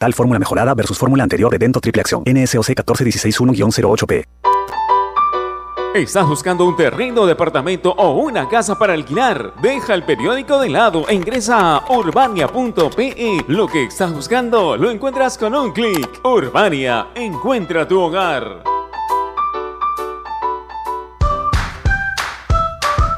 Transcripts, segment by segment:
Tal fórmula mejorada versus fórmula anterior de Dento Triple Acción. NSOC 14161-08P. ¿Estás buscando un terreno, departamento o una casa para alquilar? Deja el periódico de lado e ingresa a urbania.pe. Lo que estás buscando lo encuentras con un clic. Urbania, encuentra tu hogar.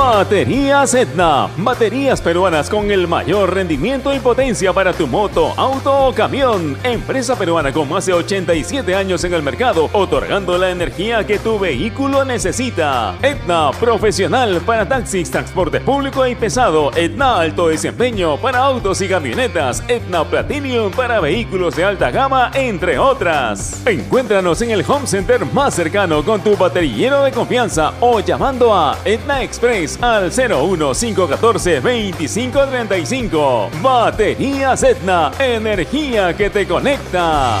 Baterías Etna. Baterías peruanas con el mayor rendimiento y potencia para tu moto, auto o camión. Empresa peruana con más de 87 años en el mercado, otorgando la energía que tu vehículo necesita. Etna, profesional para taxis, transporte público y pesado. Etna, alto desempeño para autos y camionetas. Etna Platinum para vehículos de alta gama, entre otras. Encuéntranos en el home center más cercano con tu baterillero de confianza o llamando a Etna Express al 01514 2535. Baterías Etna, energía que te conecta.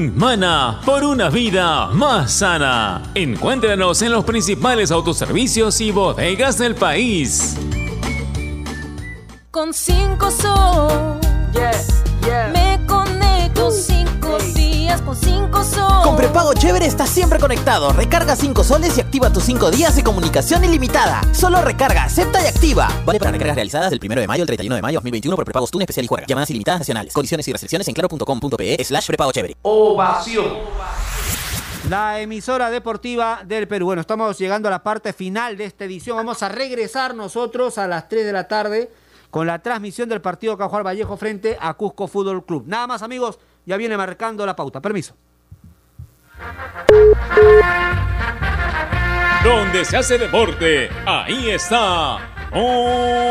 Mana por una vida más sana. Encuéntranos en los principales autoservicios y bodegas del país. Con 5 sol. Me conecto 5 días con 5 sol. Con prepago chévere estás siempre conectado. Recarga 5 soles y activa tus 5 días de comunicación ilimitada. Solo recarga, acepta y activa. Vale para recargas realizadas del 1 de mayo al 31 de mayo 2021 por prepagos TUN especial y juega. Llamadas ilimitadas nacionales. Condiciones y restricciones en claro.com.pe slash prepago chévere. Ovación. La emisora deportiva del Perú. Bueno, estamos llegando a la parte final de esta edición. Vamos a regresar nosotros a las 3 de la tarde con la transmisión del partido Cajuar Vallejo frente a Cusco Fútbol Club. Nada más, amigos, ya viene marcando la pauta. Permiso. Donde se hace deporte, ahí está. Ovación.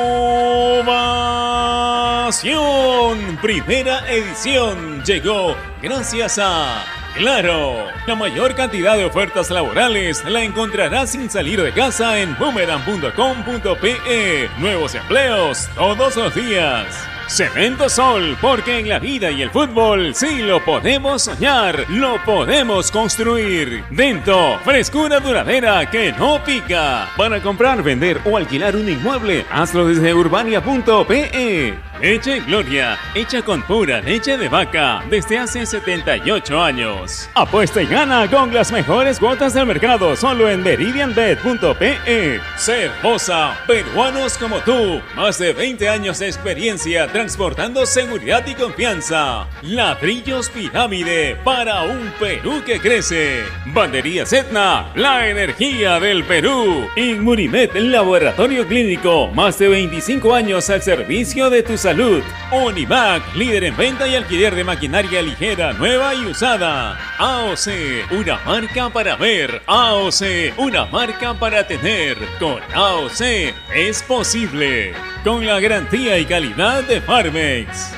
Primera edición llegó gracias a Claro. La mayor cantidad de ofertas laborales la encontrarás sin salir de casa en boomerang.com.pe. Nuevos empleos todos los días. Cemento Sol, porque en la vida y el fútbol sí lo podemos soñar, lo podemos construir. Dento, frescura duradera que no pica. Para comprar, vender o alquilar un inmueble, hazlo desde urbania.pe. Leche Gloria, hecha con pura leche de vaca desde hace 78 años. Apuesta y gana con las mejores cuotas del mercado solo en meridianbet.pe. Cervosa, peruanos como tú, más de 20 años de experiencia transportando seguridad y confianza. Ladrillos Pirámide para un Perú que crece. Bandería Etna, la energía del Perú. Inmunimed, laboratorio clínico, más de 25 años al servicio de tu salud. Univac, líder en venta y alquiler de maquinaria ligera, nueva y usada. AOC, una marca para ver. AOC, una marca para tener. Con AOC es posible. Con la garantía y calidad de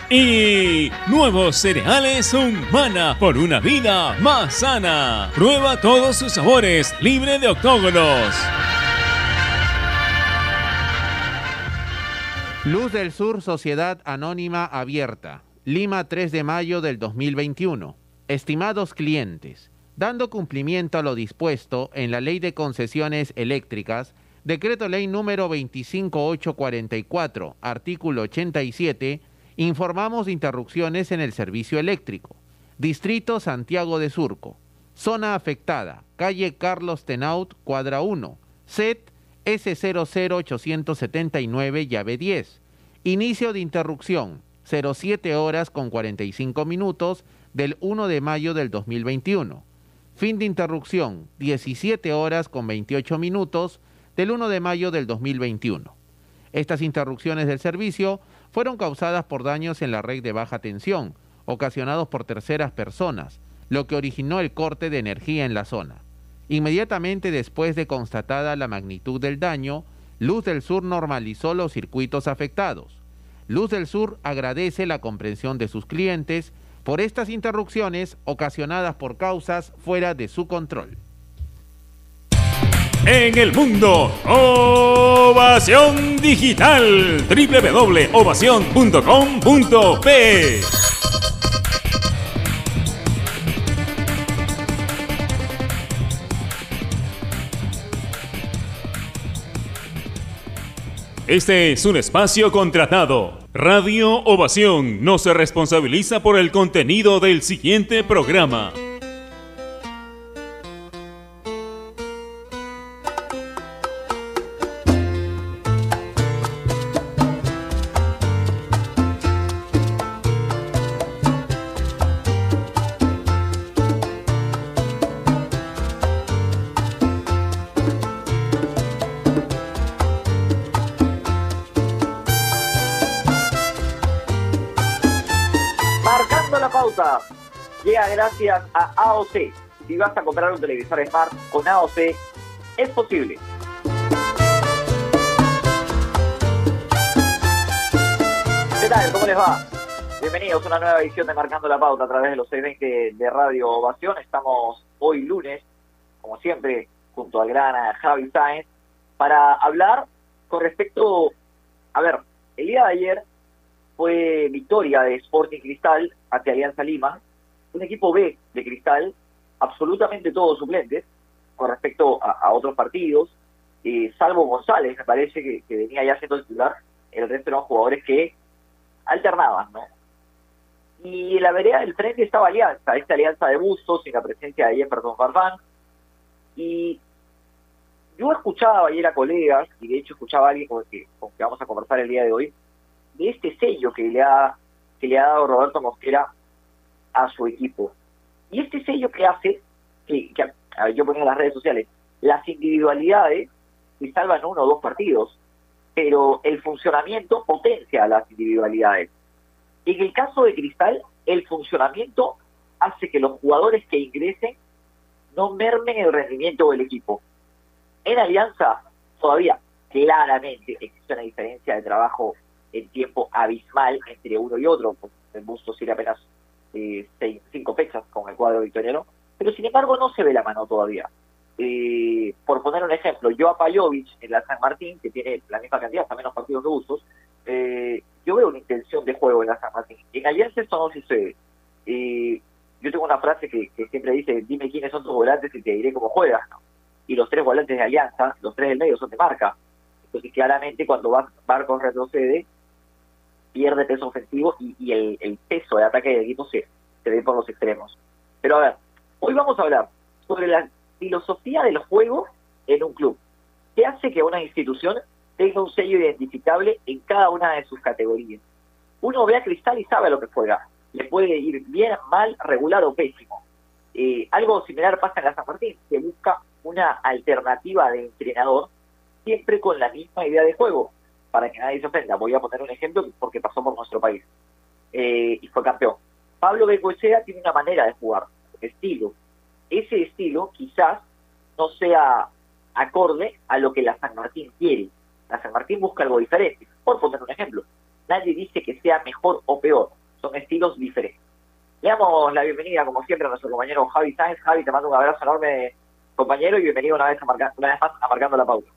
Y nuevos cereales Humana por una vida más sana. Prueba todos sus sabores, libre de octógonos. Luz del Sur Sociedad Anónima Abierta, Lima 3 de mayo del 2021. Estimados clientes, dando cumplimiento a lo dispuesto en la Ley de Concesiones Eléctricas, Decreto Ley número 25844, artículo 87, informamos de interrupciones en el servicio eléctrico. Distrito Santiago de Surco. Zona afectada, calle Carlos Tenaut, cuadra 1, SET S00879, llave 10. Inicio de interrupción, 07 horas con 45 minutos del 1 de mayo del 2021. Fin de interrupción, 17 horas con 28 minutos del 1 de mayo del 2021. Estas interrupciones del servicio fueron causadas por daños en la red de baja tensión, ocasionados por terceras personas, lo que originó el corte de energía en la zona. Inmediatamente después de constatada la magnitud del daño, Luz del Sur normalizó los circuitos afectados. Luz del Sur agradece la comprensión de sus clientes por estas interrupciones ocasionadas por causas fuera de su control. En el mundo, Ovación Digital, www.ovación.com.p. Este es un espacio contratado. Radio Ovación no se responsabiliza por el contenido del siguiente programa. A AOC. Si vas a comprar un televisor Smart con AOC, es posible. ¿Qué tal? ¿Cómo les va? Bienvenidos a una nueva edición de Marcando la Pauta a través de los 620 de Radio Ovación. Estamos hoy lunes, como siempre, junto al gran Javi Sáenz, para hablar con respecto, a ver, el día de ayer fue victoria de Sporting Cristal ante Alianza Lima, un equipo B de Cristal, absolutamente todos suplentes con respecto a, otros partidos, eh, salvo González, me parece que, venía ya siendo titular, el resto eran jugadores que alternaban, ¿no? Y la vereda del frente estaba Alianza, esta alianza de Bustos, sin la presencia de Jefferson Farfán. Y yo escuchaba ayer a colegas, y de hecho escuchaba a alguien con que, con que vamos a conversar el día de hoy, de este sello que le ha, que le ha dado Roberto Mosquera a su equipo. Y este sello que hace, que, a ver, yo ponía en las redes sociales, las individualidades que salvan uno o dos partidos, pero el funcionamiento potencia las individualidades. En el caso de Cristal, el funcionamiento hace que los jugadores que ingresen no mermen el rendimiento del equipo. En Alianza, todavía claramente existe una diferencia de trabajo en tiempo abismal entre uno y otro. El Bustos tiene apenas eh, cinco fechas con el cuadro victoriano, pero sin embargo no se ve la mano todavía. Eh, por poner un ejemplo, yo a Pajovic en la San Martín, que tiene la misma cantidad, hasta menos partidos de usos, eh, yo veo una intención de juego en la San Martín. En Alianza esto no sucede. Eh, yo tengo una frase que, que, siempre dice, dime quiénes son tus volantes y te diré cómo juegas. Y los tres volantes de Alianza, los tres del medio son de marca. Entonces claramente cuando Barcos retrocede, pierde peso ofensivo y, el, peso de ataque del equipo se, ve por los extremos. Pero a ver, hoy vamos a hablar sobre la filosofía del juego en un club. ¿Qué hace que una institución tenga un sello identificable en cada una de sus categorías? Uno ve a Cristal y sabe lo que juega. Le puede ir bien, mal, regular o pésimo. Eh, algo similar pasa en la San Martín. Se busca una alternativa de entrenador siempre con la misma idea de juego. Para que nadie se ofenda, voy a poner un ejemplo porque pasó por nuestro país eh, y fue campeón. Pablo Bengoechea tiene una manera de jugar, estilo, ese estilo quizás no sea acorde a lo que la San Martín quiere. La San Martín busca algo diferente. Por poner un ejemplo, nadie dice que sea mejor o peor, son estilos diferentes. Le damos la bienvenida, como siempre, a nuestro compañero Javi Sáenz. Javi, te mando un abrazo enorme, compañero, y bienvenido una vez, a marcar, una vez más a Marcando la Pauta.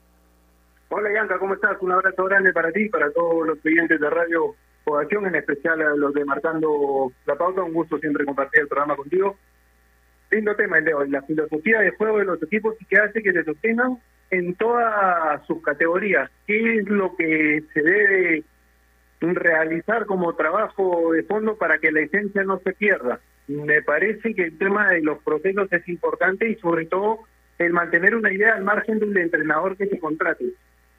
Hola, Yanka, ¿cómo estás? Un abrazo grande para ti, para todos los clientes de Radio Población, en especial a los de Marcando la Pauta. Un gusto siempre compartir el programa contigo lindo tema el de hoy, la filosofía de juego de los equipos y que hace que se sostengan en todas sus categorías. ¿Qué es lo que se debe realizar como trabajo de fondo para que la esencia no se pierda? Me parece que el tema de los procesos es importante y sobre todo el mantener una idea al margen del entrenador que se contrate.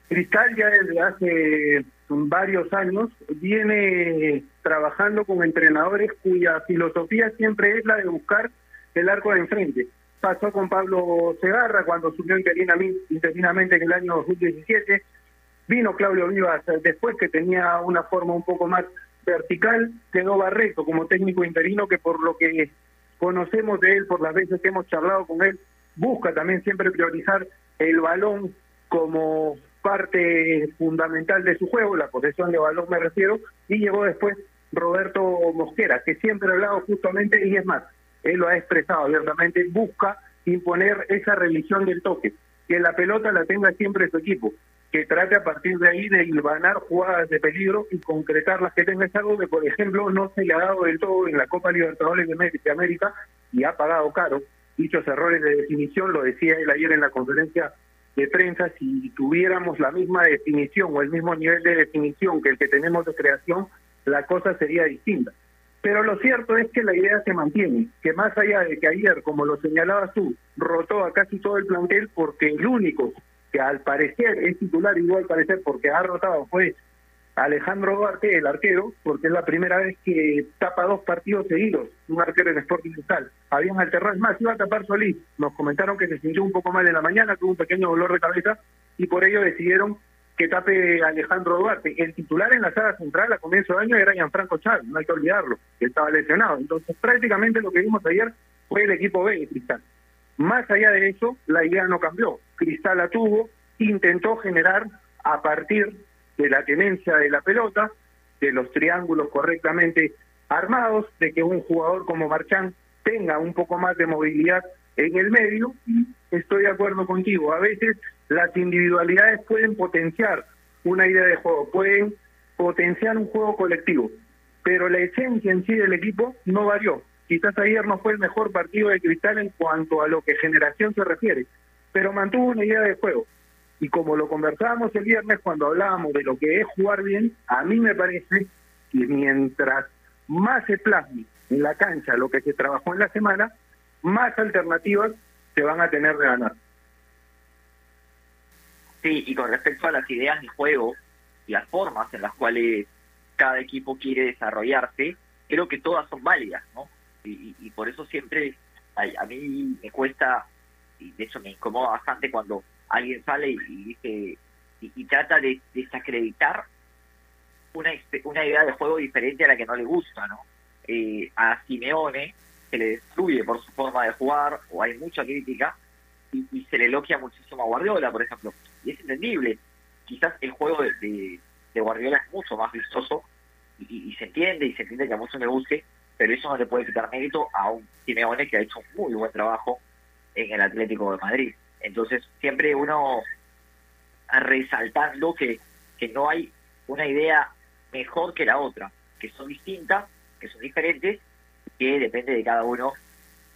Cristal ya desde hace varios años viene trabajando con entrenadores cuya filosofía siempre es la de buscar el arco de enfrente. Pasó con Pablo Segarra cuando subió interinamente en el año 2017. Vino Claudio Vivas después que tenía una forma un poco más vertical. Quedó Barreto como técnico interino que por lo que conocemos de él, por las veces que hemos charlado con él, busca también siempre priorizar el balón como parte fundamental de su juego, la posesión de balón me refiero, y llegó después Roberto Mosquera, que siempre ha hablado justamente, y es más, él lo ha expresado abiertamente, busca imponer esa revisión del toque, que la pelota la tenga siempre su equipo, que trate a partir de ahí de hilvanar jugadas de peligro y concretarlas, que tenga algo que, por ejemplo, no se le ha dado del todo en la Copa Libertadores de América y ha pagado caro. Dichos errores de definición, lo decía él ayer en la conferencia de prensa, si tuviéramos la misma definición o el mismo nivel de definición que el que tenemos de creación, la cosa sería distinta. Pero lo cierto es que la idea se mantiene, que más allá de que ayer, como lo señalabas tú, rotó a casi todo el plantel porque el único que al parecer es titular, igual al parecer porque ha rotado fue Alejandro Duarte, el arquero, porque es la primera vez que tapa dos partidos seguidos, un arquero en Sporting Cristal. Habían alternado, más, iba a tapar Solís. Nos comentaron que se sintió un poco mal en la mañana, tuvo un pequeño dolor de cabeza y por ello decidieron que tape Alejandro Duarte. El titular en la sala central a comienzo de año era Gianfranco Chávez, no hay que olvidarlo, que estaba lesionado. Entonces, prácticamente lo que vimos ayer fue el equipo B de Cristal. Más allá de eso, la idea no cambió. Cristal la tuvo, intentó generar a partir de la tenencia de la pelota, de los triángulos correctamente armados, de que un jugador como Marchán tenga un poco más de movilidad en el medio estoy de acuerdo contigo. A veces las individualidades pueden potenciar una idea de juego, pueden potenciar un juego colectivo, pero la esencia en sí del equipo no varió. Quizás ayer no fue el mejor partido de Cristal en cuanto a lo que generación se refiere, pero mantuvo una idea de juego. Y como lo conversábamos el viernes cuando hablábamos de lo que es jugar bien, a mí me parece que mientras más se plasme en la cancha lo que se trabajó en la semana, más alternativas se van a tener de ganar. Sí, y con respecto a las ideas de juego y las formas en las cuales cada equipo quiere desarrollarse, creo que todas son válidas, ¿no? Y, por eso siempre a, mí me cuesta, y de hecho me incomoda bastante cuando alguien sale y, dice y, trata de desacreditar una, una idea de juego diferente a la que no le gusta, ¿no? Eh, a Simeone se le destruye por su forma de jugar o hay mucha crítica y, se le elogia muchísimo a Guardiola, por ejemplo. Y es entendible. Quizás el juego de, Guardiola es mucho más vistoso y, se entiende y se entiende que a muchos le guste, pero eso no le puede quitar mérito a un Simeone que ha hecho un muy buen trabajo en el Atlético de Madrid. Entonces, siempre uno resaltando que, que no hay una idea mejor que la otra, que son distintas, que son diferentes, que depende de cada uno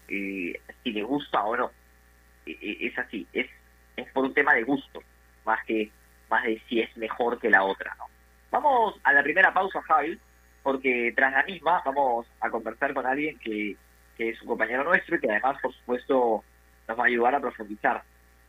eh, si le gusta o no. E- e- Es así, es, es por un tema de gusto, más que más de si es mejor que la otra. ¿no? Vamos a la primera pausa, Javi, porque tras la misma vamos a conversar con alguien que, que es un compañero nuestro y que además, por supuesto, nos va a ayudar a profundizar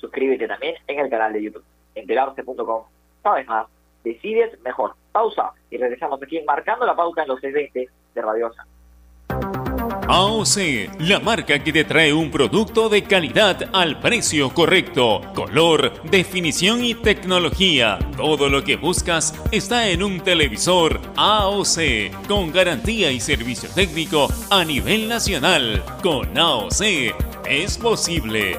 Suscríbete también en el canal de YouTube, enterarse.com. Sabes más, decides mejor. Pausa y regresamos aquí marcando la pauta en los 620 de Radio Osa. AOC, la marca que te trae un producto de calidad al precio correcto, color, definición y tecnología. Todo lo que buscas está en un televisor AOC, con garantía y servicio técnico a nivel nacional. Con AOC es posible.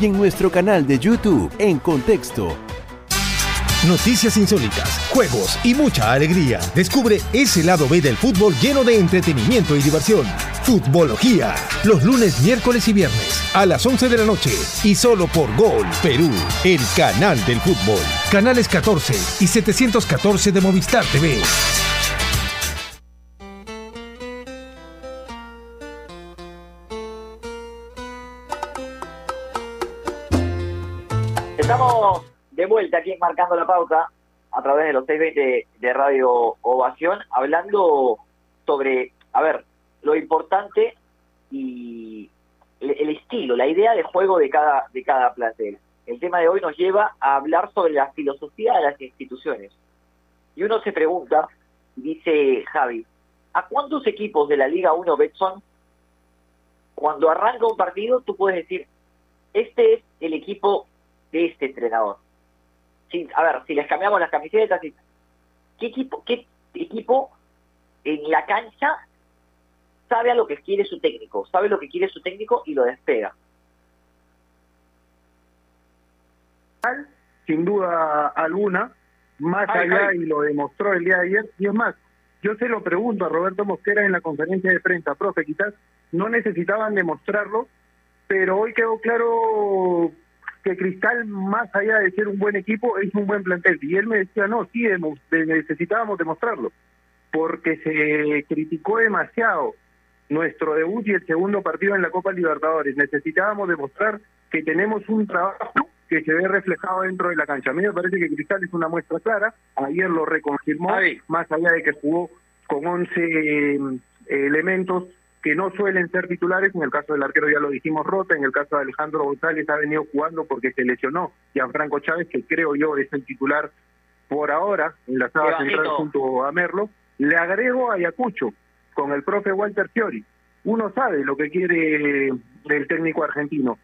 y en nuestro canal de YouTube en Contexto. Noticias insólitas, juegos y mucha alegría. Descubre ese lado B del fútbol lleno de entretenimiento y diversión. Futbología. Los lunes, miércoles y viernes a las 11 de la noche. Y solo por Gol Perú, el canal del fútbol. Canales 14 y 714 de Movistar TV. Vuelta aquí Marcando la Pauta a través de los 620 de Radio Ovación, hablando sobre, a ver, lo importante y el, el estilo, la idea de juego de cada, de cada plantel. El tema de hoy nos lleva a hablar sobre la filosofía de las instituciones. Y uno se pregunta, dice Javi, ¿a cuántos equipos de la Liga 1 Betson, cuando arranca un partido, tú puedes decir, este es el equipo de este entrenador? Si, a ver, si les cambiamos las camisetas, ¿qué equipo, qué equipo en la cancha sabe a lo que quiere su técnico? Sabe lo que quiere su técnico y lo despega. sin duda alguna, más Ay, allá ay. y lo demostró el día de ayer. Y es más, yo se lo pregunto a Roberto Mosquera en la conferencia de prensa, profe, quizás no necesitaban demostrarlo, pero hoy quedó claro que Cristal, más allá de ser un buen equipo, es un buen plantel. Y él me decía, no, sí, necesitábamos demostrarlo, porque se criticó demasiado nuestro debut y el segundo partido en la Copa Libertadores. Necesitábamos demostrar que tenemos un trabajo que se ve reflejado dentro de la cancha. A mí me parece que Cristal es una muestra clara. Ayer lo reconfirmó, más allá de que jugó con 11 eh, elementos que no suelen ser titulares. En el caso del arquero ya lo dijimos Rota, en el caso de Alejandro González ha venido jugando porque se lesionó. Gianfranco Chávez, que creo yo es el titular por ahora en la sala central junto a Merlo. Le agrego a Ayacucho con el profe Walter Fiori. Uno sabe lo que quiere el técnico argentino.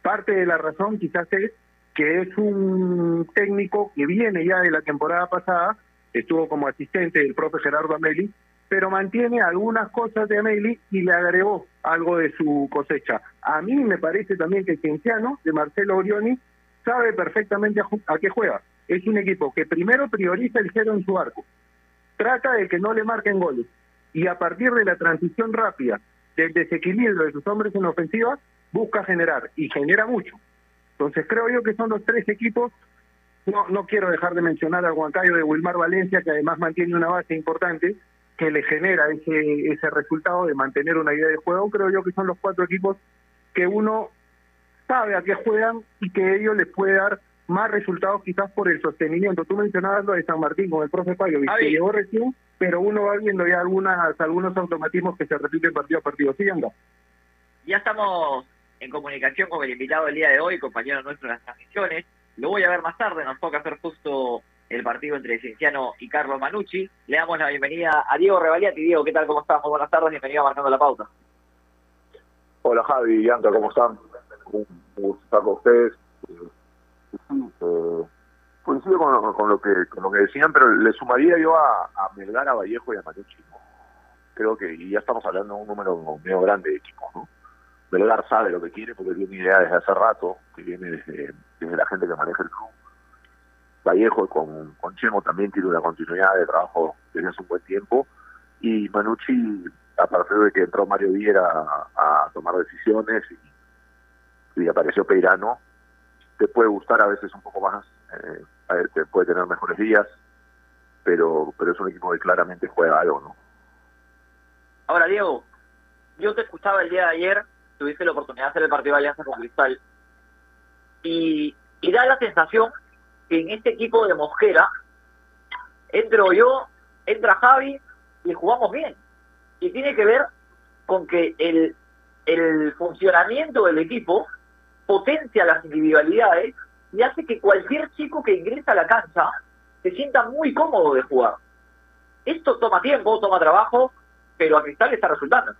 Parte de la razón quizás es que es un técnico que viene ya de la temporada pasada, estuvo como asistente del profe Gerardo Ameli, pero mantiene algunas cosas de Ameli y le agregó algo de su cosecha. A mí me parece también que Cienciano, de Marcelo Orioni, sabe perfectamente a, a qué juega. Es un equipo que primero prioriza el cero en su arco, trata de que no le marquen goles y a partir de la transición rápida, del desequilibrio de sus hombres en ofensiva, busca generar y genera mucho. Entonces creo yo que son los tres equipos. No, no quiero dejar de mencionar al Huancayo de Wilmar Valencia, que además mantiene una base importante, que le genera ese, ese resultado de mantener una idea de juego, creo yo que son los cuatro equipos que uno sabe a qué juegan y que ellos les puede dar más resultados quizás por el sostenimiento. Tú mencionabas lo de San Martín con el profe Payo, que llegó recién, pero uno va viendo ya algunas, algunos automatismos que se repiten partido a partido. Sí, anda. Ya estamos en comunicación con el invitado del día de hoy, compañero nuestro de las transmisiones. Lo voy a ver más tarde, nos toca hacer justo el partido entre Cienciano y Carlos Manucci. Le damos la bienvenida a Diego Revaliati. Diego, ¿qué tal? ¿Cómo estás? Muy buenas tardes, bienvenido a Marcando la Pauta. Hola Javi y ¿cómo están? Un gusto estar con ustedes. Eh, coincido con, con, lo que con lo que decían, pero le sumaría yo a, a Melgar, a Vallejo y a Manucci. Creo que y ya estamos hablando de un número medio grande de equipos, ¿no? Melgar sabe lo que quiere porque tiene idea desde hace rato, que viene desde, desde la gente que maneja el club. Vallejo con, con Chemo también tiene una continuidad de trabajo desde hace un buen tiempo. Y Manucci a partir de que entró Mario Viera a, tomar decisiones y, apareció Peirano, te puede gustar a veces un poco más, eh, te puede tener mejores días, pero pero es un equipo que claramente juega algo, ¿no? Ahora, Diego, yo te escuchaba el día de ayer, tuviste la oportunidad de hacer el partido de Alianza con Cristal, y, y da la sensación que en este equipo de Mosquera entro yo, entra Javi y jugamos bien y tiene que ver con que el, el funcionamiento del equipo potencia las individualidades y hace que cualquier chico que ingresa a la cancha se sienta muy cómodo de jugar. Esto toma tiempo, toma trabajo, pero a Cristal está resultando.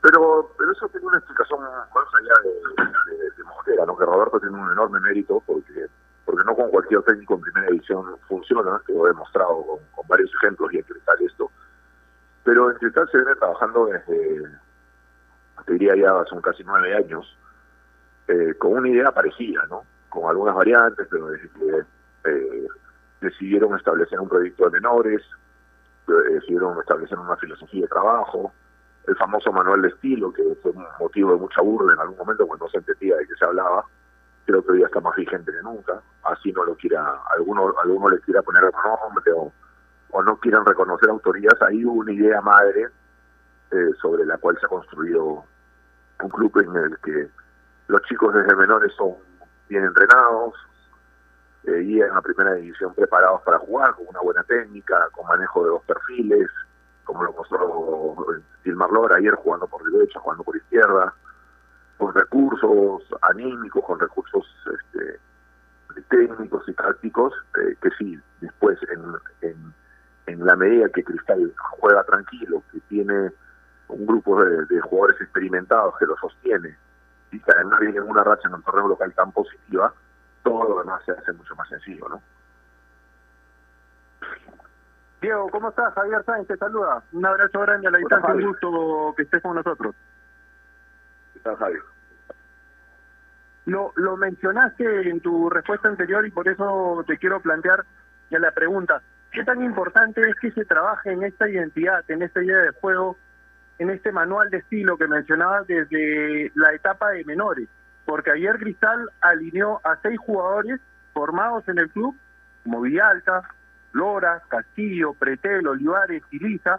Pero, pero eso tiene una explicación más allá de, de, Mosquera, ¿no? que Roberto tiene un enorme mérito porque porque no con cualquier técnico en primera división funciona, que lo he demostrado con, varios ejemplos y en Cristal esto. Pero en Cristal se viene trabajando desde, te diría ya, son casi nueve años, eh, con una idea parecida, ¿no? Con algunas variantes, pero desde que eh, decidieron establecer un proyecto de menores, eh, decidieron establecer una filosofía de trabajo, el famoso manual de estilo, que fue un motivo de mucha burla en algún momento cuando no se entendía de qué se hablaba, creo que hoy está más vigente que nunca, así no lo quiera, alguno, alguno le quiera poner nombre o, no quieran reconocer autorías, hay una idea madre eh, sobre la cual se ha construido un club en el que los chicos desde menores son bien entrenados, eh, y en la primera división preparados para jugar, con una buena técnica, con manejo de dos perfiles, como lo mostró Gilmar Lora ayer jugando por derecha, jugando por izquierda, con recursos anímicos, con recursos este, técnicos y tácticos, eh, que sí, después en, en, en, la medida que Cristal juega tranquilo, que tiene un grupo de, jugadores experimentados que lo sostiene, y que además viene una racha en el torneo local tan positiva, todo lo demás se hace mucho más sencillo, ¿no? Diego, ¿cómo estás? Javier Sáenz te saluda. Un abrazo grande a la distancia, un gusto que estés con nosotros. Lo, lo mencionaste en tu respuesta anterior y por eso te quiero plantear ya la pregunta. ¿Qué tan importante es que se trabaje en esta identidad, en esta idea de juego, en este manual de estilo que mencionabas desde la etapa de menores? Porque ayer Cristal alineó a seis jugadores formados en el club, como Villalta, Lora, Castillo, Pretel, Olivares y Lisa,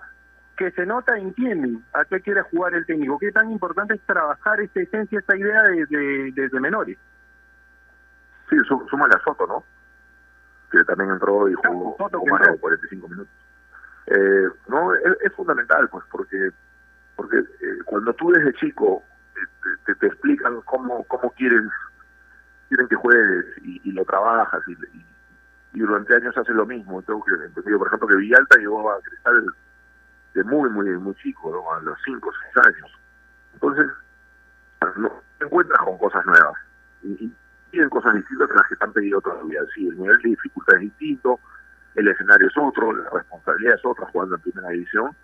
que se nota entienden a qué quiere jugar el técnico. Qué tan importante es trabajar esta esencia, esta idea desde, desde menores. Sí, súmale a Soto, ¿no? Que también entró y jugó, Soto, más de 45 minutos. Eh, no, es, fundamental, pues, porque porque eh, cuando tú desde chico eh, te, te, explican cómo cómo quieres quieren que juegues y, lo trabajas y, y, durante años haces lo mismo. Tengo entendido, por ejemplo, que Villalta llegó a Cristal de muy, muy, muy chico, a los 5 o 6 años. Entonces, no, te encuentras con cosas nuevas y, tienen cosas distintas las que te han pedido todavía. Sí, el nivel de dificultad es distinto, el escenario es otro, la responsabilidad es otra jugando en primera división,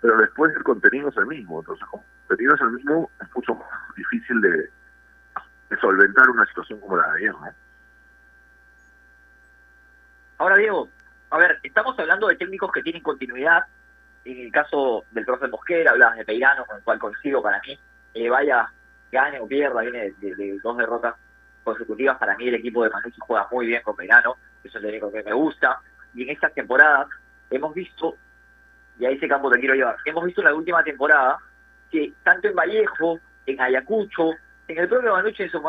pero después el contenido es el mismo. Entonces, como el contenido es el mismo, es mucho más difícil de, de solventar una situación como la de ayer. ¿no? Ahora, Diego, a ver, estamos hablando de técnicos que tienen continuidad, en el caso del profe Mosquera, hablabas de Peirano, con el cual coincido para mí, eh, vaya, gane o pierda, viene de, dos derrotas consecutivas, para mí el equipo de Manucci juega muy bien con Peirano, es lo único que me gusta, y en estas temporadas hemos visto, y a ese campo te quiero llevar, hemos visto en la última temporada que tanto en Vallejo, en Ayacucho, en el propio Manuche en su,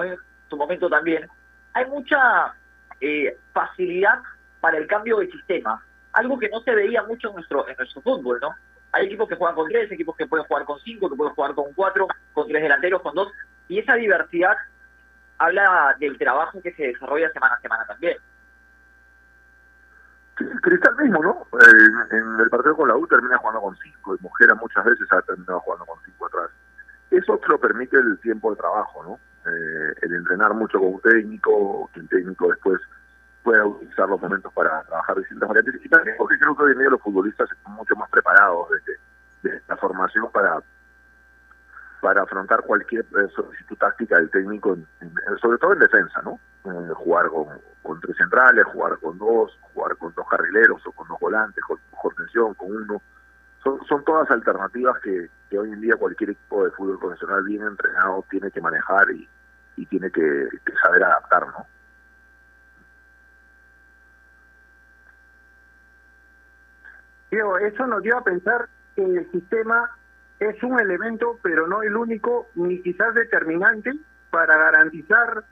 su momento también, hay mucha eh, facilidad para el cambio de sistema, algo que no se veía mucho en nuestro, en nuestro fútbol, ¿no? Hay equipos que juegan con tres, equipos que pueden jugar con cinco, que pueden jugar con cuatro, con tres delanteros, con dos, y esa diversidad habla del trabajo que se desarrolla semana a semana también. Cristal mismo, ¿no? En el partido con la U termina jugando con cinco, y Mojera muchas veces ha terminado jugando con cinco atrás. Eso te lo permite el tiempo de trabajo, ¿no? Eh, el entrenar mucho con un técnico, que el técnico después pueda utilizar los momentos para trabajar distintas variantes. Y también porque creo que hoy en día los futbolistas están mucho más preparados desde, la formación para para afrontar cualquier eh, solicitud táctica del técnico, en- sobre todo en defensa, ¿no? Eh, jugar con, tres centrales, jugar con dos, jugar con dos carrileros o con dos volantes, con mejor tensión, con uno. Son, son todas alternativas que, que hoy en día cualquier equipo de fútbol profesional bien entrenado tiene que manejar y, tiene que saber adaptar, ¿no? Diego, eso nos lleva a pensar que el sistema es un elemento, pero no el único, ni quizás determinante para garantizar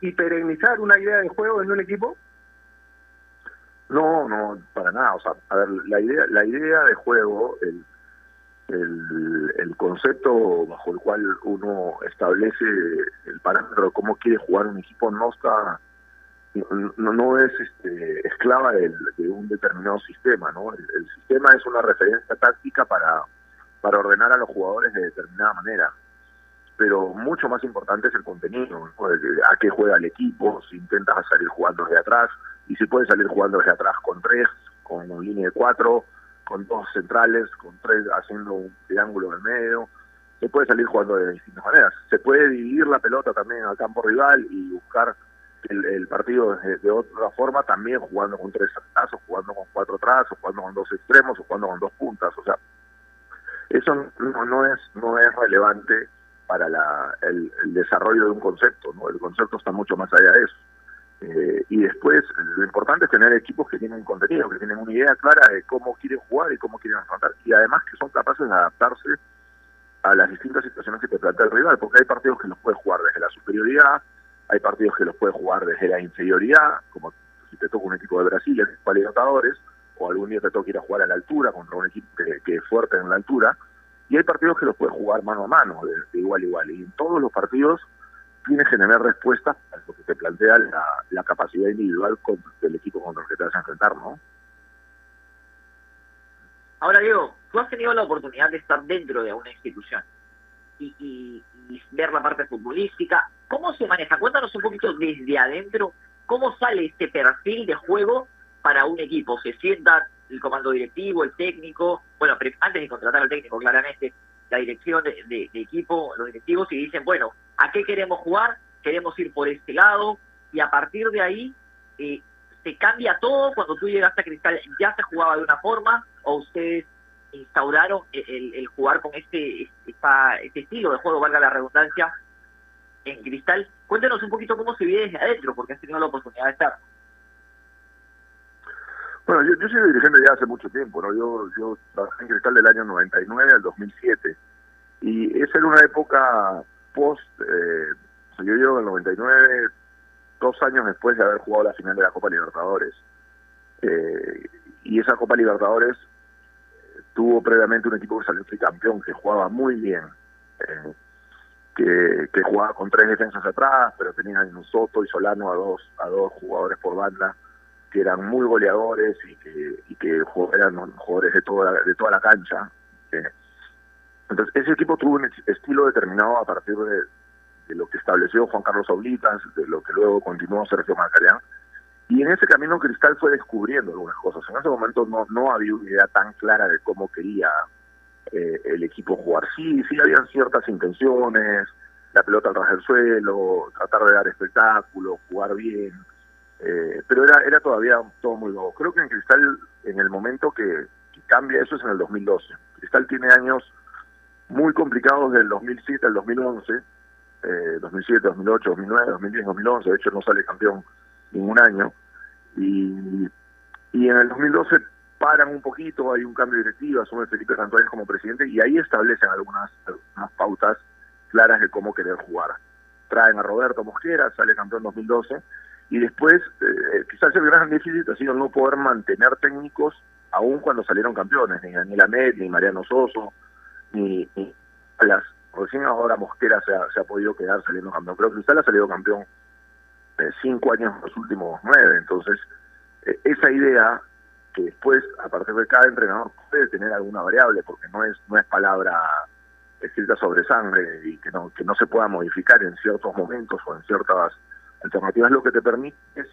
y perennizar una idea de juego en un equipo. No, no, para nada. O sea, a ver, la idea, la idea de juego, el, el, el concepto bajo el cual uno establece el parámetro de cómo quiere jugar un equipo no está, no, no es este, esclava del- de un determinado sistema, ¿no? El, el sistema es una referencia táctica para, para ordenar a los jugadores de determinada manera pero mucho más importante es el contenido, ¿no? De a qué juega el equipo, si intentas salir jugando desde atrás, y si puedes salir jugando desde atrás con tres, con una línea de cuatro, con dos centrales, con tres haciendo un triángulo en medio, se puede salir jugando de distintas maneras. Se puede dividir la pelota también al campo rival y buscar el, el partido de, de otra forma, también jugando con tres atrás, o jugando con cuatro atrás, o jugando con dos extremos, o jugando con dos puntas, o sea, eso no, no es no es relevante para la, el, desarrollo de un concepto, ¿no? El concepto está mucho más allá de eso. Eh, y después, lo importante es tener equipos que tienen contenido, que tienen una idea clara de cómo quieren jugar y cómo quieren afrontar, y además que son capaces de adaptarse a las distintas situaciones que te plantea el rival, porque hay partidos que los puedes jugar desde la superioridad, hay partidos que los puedes jugar desde la inferioridad, como si te toca un equipo de Brasil, Copa Libertadores, o algún día te toca ir a jugar a la altura contra un equipo que, es fuerte en la altura, y hay partidos que los puedes jugar mano a mano, de, igual a igual, y en todos los partidos tienes que tener respuestas a lo que te plantea la, la capacidad individual con- del equipo contra el que te vas a enfrentar, ¿no? Ahora, Diego, tú has tenido la oportunidad de estar dentro de una institución y, y- y ver la parte futbolística. ¿Cómo se maneja? Cuéntanos un poquito desde adentro, ¿cómo sale este perfil de juego para un equipo? ¿Se sienta el comando directivo, el técnico? Bueno, antes de contratar al técnico, claramente, la dirección de, de- de equipo, los directivos, y dicen, bueno, ¿a qué queremos jugar? Queremos ir por este lado, y a partir de ahí eh, se cambia todo cuando tú llegaste a Cristal ya se jugaba de una forma o ustedes instauraron el, jugar con este este estilo de juego valga la redundancia en Cristal cuéntenos un poquito cómo se vive desde adentro porque has tenido la oportunidad de estar Bueno, yo, yo soy dirigente ya hace mucho tiempo, ¿no? Yo, yo trabajé en Cristal del año 99 al 2007 y esa era una época post, eh, yo llego en el 99, dos años después de haber jugado la final de la Copa Libertadores. Eh, y esa Copa Libertadores eh, tuvo previamente un equipo que salió tricampeón, que jugaba muy bien, eh, que, que jugaba con tres defensas atrás, pero tenían a Soto y Solano a dos, a dos jugadores por banda que eran muy goleadores y que, y que eran jugadores de toda, de toda la cancha. Entonces, ese equipo tuvo un est- estilo determinado a partir de, lo que estableció Juan Carlos Oblitas, de lo que luego continuó Sergio Macarián. Y en ese camino Cristal fue descubriendo algunas cosas. En ese momento no, no había una idea tan clara de cómo quería eh, el equipo jugar. Sí, sí habían ciertas intenciones, la pelota al ras del suelo, tratar de dar espectáculo, jugar bien, eh, pero era, era todavía todo muy nuevo. Creo que en Cristal, en el momento que, cambia eso es en el 2012. Cristal tiene años muy complicados del 2007 al 2011, eh, 2007, 2008, 2009, 2010, 2011, de hecho no sale campeón ningún año, y, Y en el 2012 paran un poquito, hay un cambio directivo, asume Felipe Cantuáez como presidente y ahí establecen algunas, algunas pautas claras de cómo querer jugar. Traen a Roberto Mosquera, sale campeón en 2012 y después eh, quizás el gran déficit ha sido no poder mantener técnicos aún cuando salieron campeones, ni Daniel Amet, ni Mariano Soso, ni, ni las recién ahora Mosquera se ha, se ha podido quedar saliendo campeón. Pero Cristal ha salido campeón eh, cinco años los últimos nueve. Entonces, eh, esa idea que después, a partir de cada entrenador, puede tener alguna variable, porque no es, no es palabra escrita sobre sangre y que no, que no se pueda modificar en ciertos momentos o en ciertas alternativas, lo que te permite es,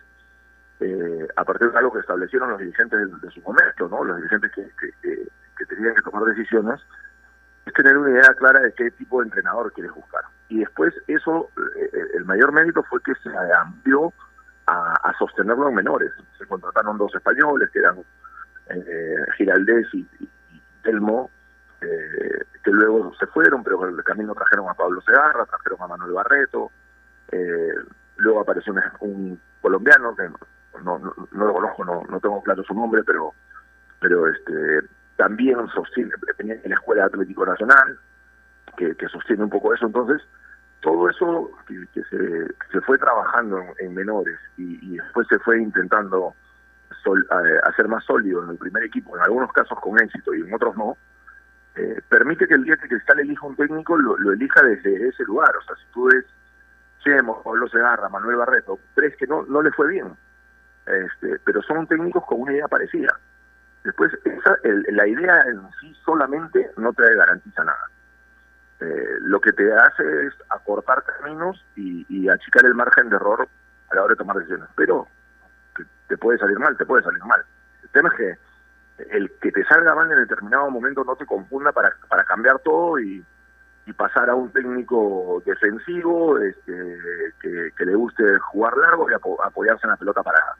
eh, a partir de algo que establecieron los dirigentes de, de su momento, ¿no? los dirigentes que, que, tenían que tomar decisiones, es tener una idea clara de qué tipo de entrenador quieres buscar. Y después eso, eh, el mayor mérito fue que se amplió a, a, sostenerlo en menores. Se contrataron dos españoles, que eran eh, Giraldés y, Telmo, eh, que luego se fueron, pero en el camino trajeron a Pablo Segarra, trajeron a Manuel Barreto, eh, luego apareció un, colombiano que no, lo conozco, no, no tengo claro su nombre, pero pero este también sostiene, venía en la Escuela Atlético Nacional, que, que, sostiene un poco eso. Entonces, todo eso que, que se, fue trabajando en, en menores y, y, después se fue intentando sol, eh, hacer más sólido en el primer equipo, en algunos casos con éxito y en otros no, eh, permite que el día que Cristal elija un técnico lo, lo, elija desde ese lugar. O sea, si tú ves Chemo, Pablo Segarra, Manuel Barreto, tres que no, no le fue bien, este, pero son técnicos con una idea parecida. Después, esa, el, la idea en sí solamente no te garantiza nada. Eh, lo que te hace es acortar caminos y, y, achicar el margen de error a la hora de tomar decisiones. Pero te, puede salir mal, te puede salir mal. El tema es que el que te salga mal en determinado momento no te confunda para, cambiar todo y, pasar a un técnico defensivo este, que, le guste jugar largo y apo apoyarse en la pelota parada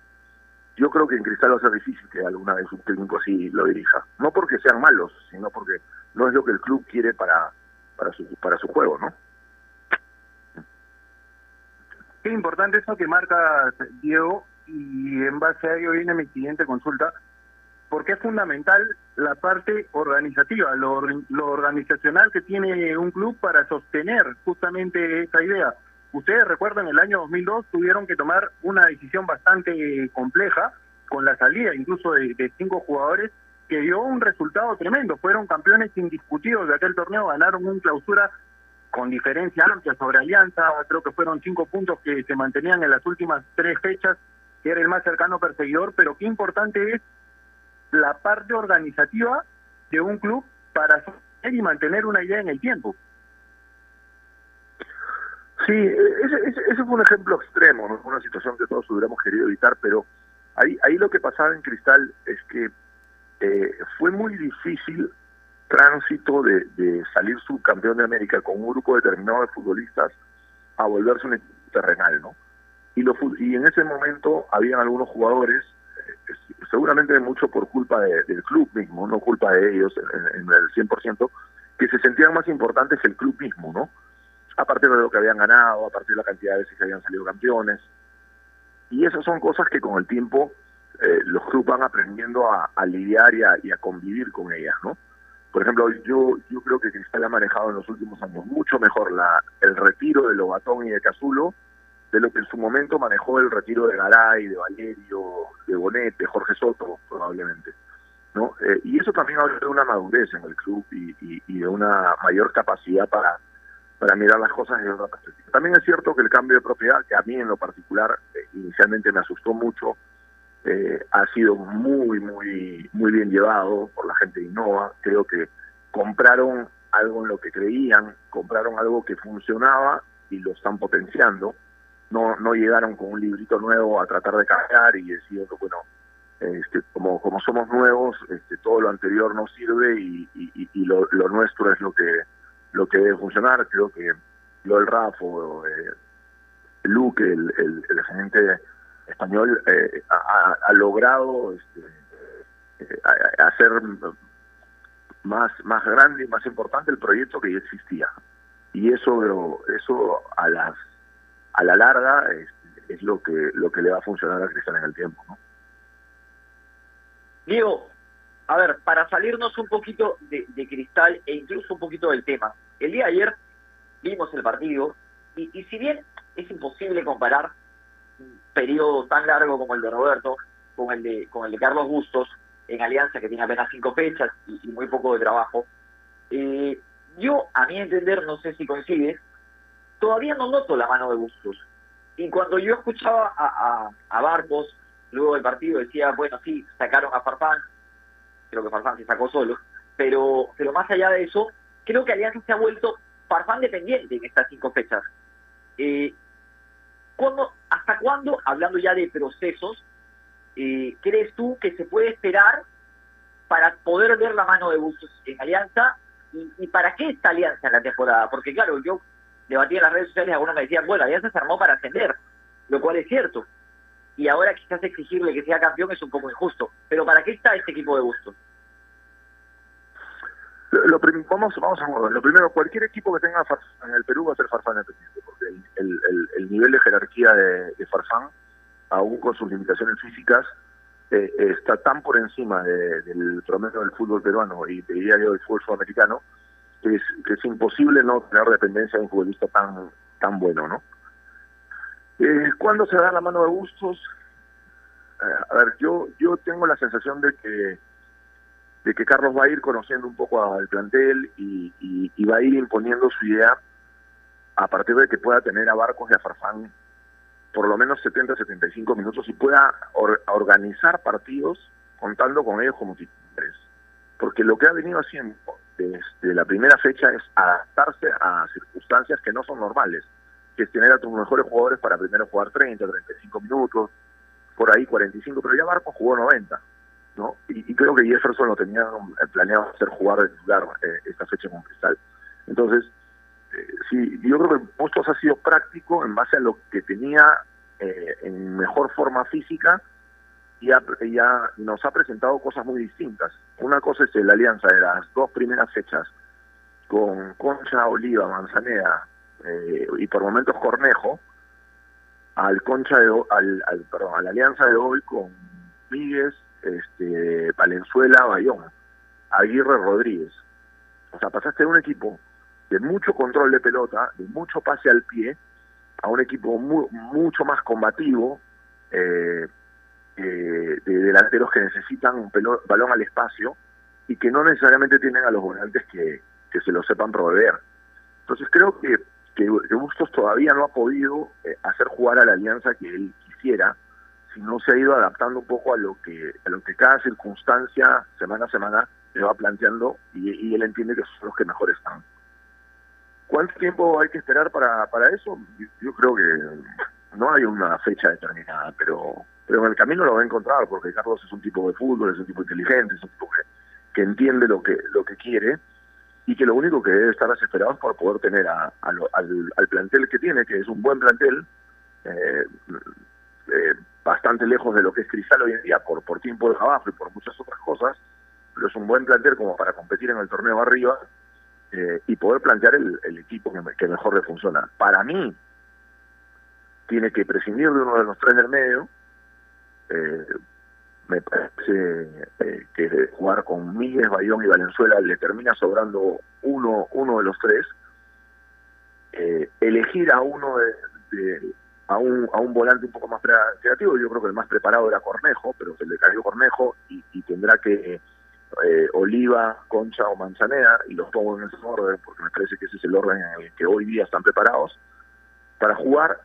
yo creo que en Cristal va a ser difícil que alguna vez un técnico así lo dirija. No porque sean malos, sino porque no es lo que el club quiere para, para, su, para su juego, ¿no? Qué importante eso que marca Diego y en base a ello viene mi siguiente consulta, porque es fundamental la parte organizativa, lo, organizacional que tiene un club para sostener justamente esa idea Ustedes recuerdan, el año 2002 tuvieron que tomar una decisión bastante compleja con la salida incluso de, cinco jugadores que dio un resultado tremendo. Fueron campeones indiscutidos de aquel torneo, ganaron un clausura con diferencia amplia sobre Alianza, creo que fueron cinco puntos que se mantenían en las últimas tres fechas, que era el más cercano perseguidor, pero qué importante es la parte organizativa de un club para y mantener una idea en el tiempo. Sí, ese, ese, ese, fue un ejemplo extremo, ¿no? una situación que todos hubiéramos querido evitar, pero ahí, ahí lo que pasaba en Cristal es que eh, fue muy difícil tránsito de, de, salir subcampeón de América con un grupo determinado de futbolistas a volverse un terrenal, ¿no? Y, lo, en ese momento habían algunos jugadores, eh, seguramente mucho por culpa de, del club mismo, no culpa de ellos en, en el 100%, que se sentían más importantes el club mismo, ¿no? a partir de lo que habían ganado, a partir de la cantidad de veces que habían salido campeones. Y esas son cosas que con el tiempo eh, los clubes van aprendiendo a, lidiar y a, y a, convivir con ellas, ¿no? Por ejemplo, yo yo creo que Cristal ha manejado en los últimos años mucho mejor la el retiro de Lobatón y de Cazulo de lo que en su momento manejó el retiro de Garay, de Valerio, de Bonet, de Jorge Soto, probablemente. ¿no? Eh, y eso también habla de una madurez en el club y, y, y de una mayor capacidad para para mirar las cosas desde otra perspectiva. También es cierto que el cambio de propiedad, que a mí en lo particular eh, inicialmente me asustó mucho, eh, ha sido muy, muy, muy bien llevado por la gente de Innova. Creo que compraron algo en lo que creían, compraron algo que funcionaba y lo están potenciando. No, no llegaron con un librito nuevo a tratar de cambiar y decir, bueno, este, como, como somos nuevos, este, todo lo anterior no sirve y, y, lo, lo nuestro es lo que lo que debe funcionar. Creo que lo del Rafo, eh, Luque, el, el, el gerente español, eh, ha, logrado este, eh, hacer más, más grande y más importante el proyecto que ya existía. Y eso, eso a las a la larga es, es lo que lo que le va a funcionar a Cristian en el tiempo, ¿no? Diego, a ver, para salirnos un poquito de, de, cristal e incluso un poquito del tema, el día de ayer vimos el partido y, y si bien es imposible comparar periodo tan largo como el de Roberto con el de, con el de Carlos Bustos en Alianza, que tiene apenas cinco fechas y, muy poco de trabajo, eh, yo, a mi entender, no sé si coincides, todavía no noto la mano de Bustos. Y cuando yo escuchaba a, a, a Barcos, luego del partido, decía, bueno, sí, sacaron a Farfán, creo que Farfán se sacó solo, pero, pero más allá de eso, creo que Alianza se ha vuelto Farfán dependiente en estas cinco fechas. Eh, ¿cuándo, ¿Hasta cuándo, hablando ya de procesos, eh, crees tú que se puede esperar para poder ver la mano de Bustos en Alianza? ¿Y, para qué esta Alianza en la temporada? Porque claro, yo debatí en las redes sociales, algunos me decían, bueno, Alianza se armó para ascender, lo cual es cierto. Y ahora quizás exigirle que sea campeón es un poco injusto. Pero ¿para qué está este equipo de Bustos? Lo, vamos, vamos a. Lo primero, cualquier equipo que tenga Farfán en el Perú va a ser Farfán independiente, porque el, el nivel de jerarquía de, de Farfán, aún con sus limitaciones físicas, eh, está tan por encima de- del promedio del fútbol peruano y diría yo del fútbol sudamericano, que es, que es imposible no tener dependencia de un futbolista tan, tan bueno, ¿no? Eh, ¿Cuándo se da la mano de gustos? Eh, a ver, yo, yo tengo la sensación de que de que Carlos va a ir conociendo un poco al plantel y, va a ir imponiendo su idea a partir de que pueda tener a Barcos y a Farfán por lo menos 70-75 minutos y pueda or- organizar partidos contando con ellos como titulares. Porque lo que ha venido haciendo desde la primera fecha es adaptarse a circunstancias que no son normales, que es tener a tus mejores jugadores para primero jugar 30, 35 minutos, por ahí 45, pero ya Barcos jugó 90. ¿No? Y, creo que Jefferson lo tenía eh, planeado hacer jugar de titular eh, esta fecha con Cristal. Entonces, eh, sí, yo creo que Bustos ha sido práctico en base a lo que tenía eh, en mejor forma física y ha- y ha- nos ha presentado cosas muy distintas. Una cosa es la alianza de las dos primeras fechas con Concha, Oliva, Manzanea eh, y por momentos Cornejo, al Concha de, al, al- perdón, a la alianza de hoy con Míguez, este, Valenzuela, Bayón, Aguirre, Rodríguez. O sea, pasaste de un equipo de mucho control de pelota, de mucho pase al pie, a un equipo mu- mucho más combativo, eh, eh, de delanteros que necesitan un pelo- balón al espacio y que no necesariamente tienen a los volantes que, que se lo sepan proveer. Entonces creo que, que, que Bustos todavía no ha podido eh, hacer jugar a la alianza que él quisiera, sino se ha ido adaptando un poco a lo que a lo que cada circunstancia semana a semana le va planteando y, él entiende que son los que mejor están. ¿Cuánto tiempo hay que esperar para, para eso? Yo, creo que no hay una fecha determinada, pero pero en el camino lo va a encontrar porque Carlos es un tipo de fútbol, es un tipo inteligente, es un tipo que, entiende lo que lo que quiere y que lo único que debe estar desesperado es por poder tener a, al, al plantel que tiene, que es un buen plantel, eh, eh, bastante lejos de lo que es Cristal hoy en día por, por tiempo de trabajo y por muchas otras cosas, pero es un buen plantel como para competir en el torneo arriba eh, y poder plantear el, equipo que, me- que mejor le funciona. Para mí, tiene que prescindir de uno de los tres del medio. Eh, me parece eh, que jugar con Miguel, Bayón y Valenzuela le termina sobrando uno, uno de los tres. Elegir a uno de- a un, a un volante un poco más creativo, yo creo que el más preparado era Cornejo, pero se le cayó Cornejo y, tendrá que eh, Oliva, Concha o Manzanea, y los pongo en ese orden porque me parece que ese es el orden en el que hoy día están preparados, para jugar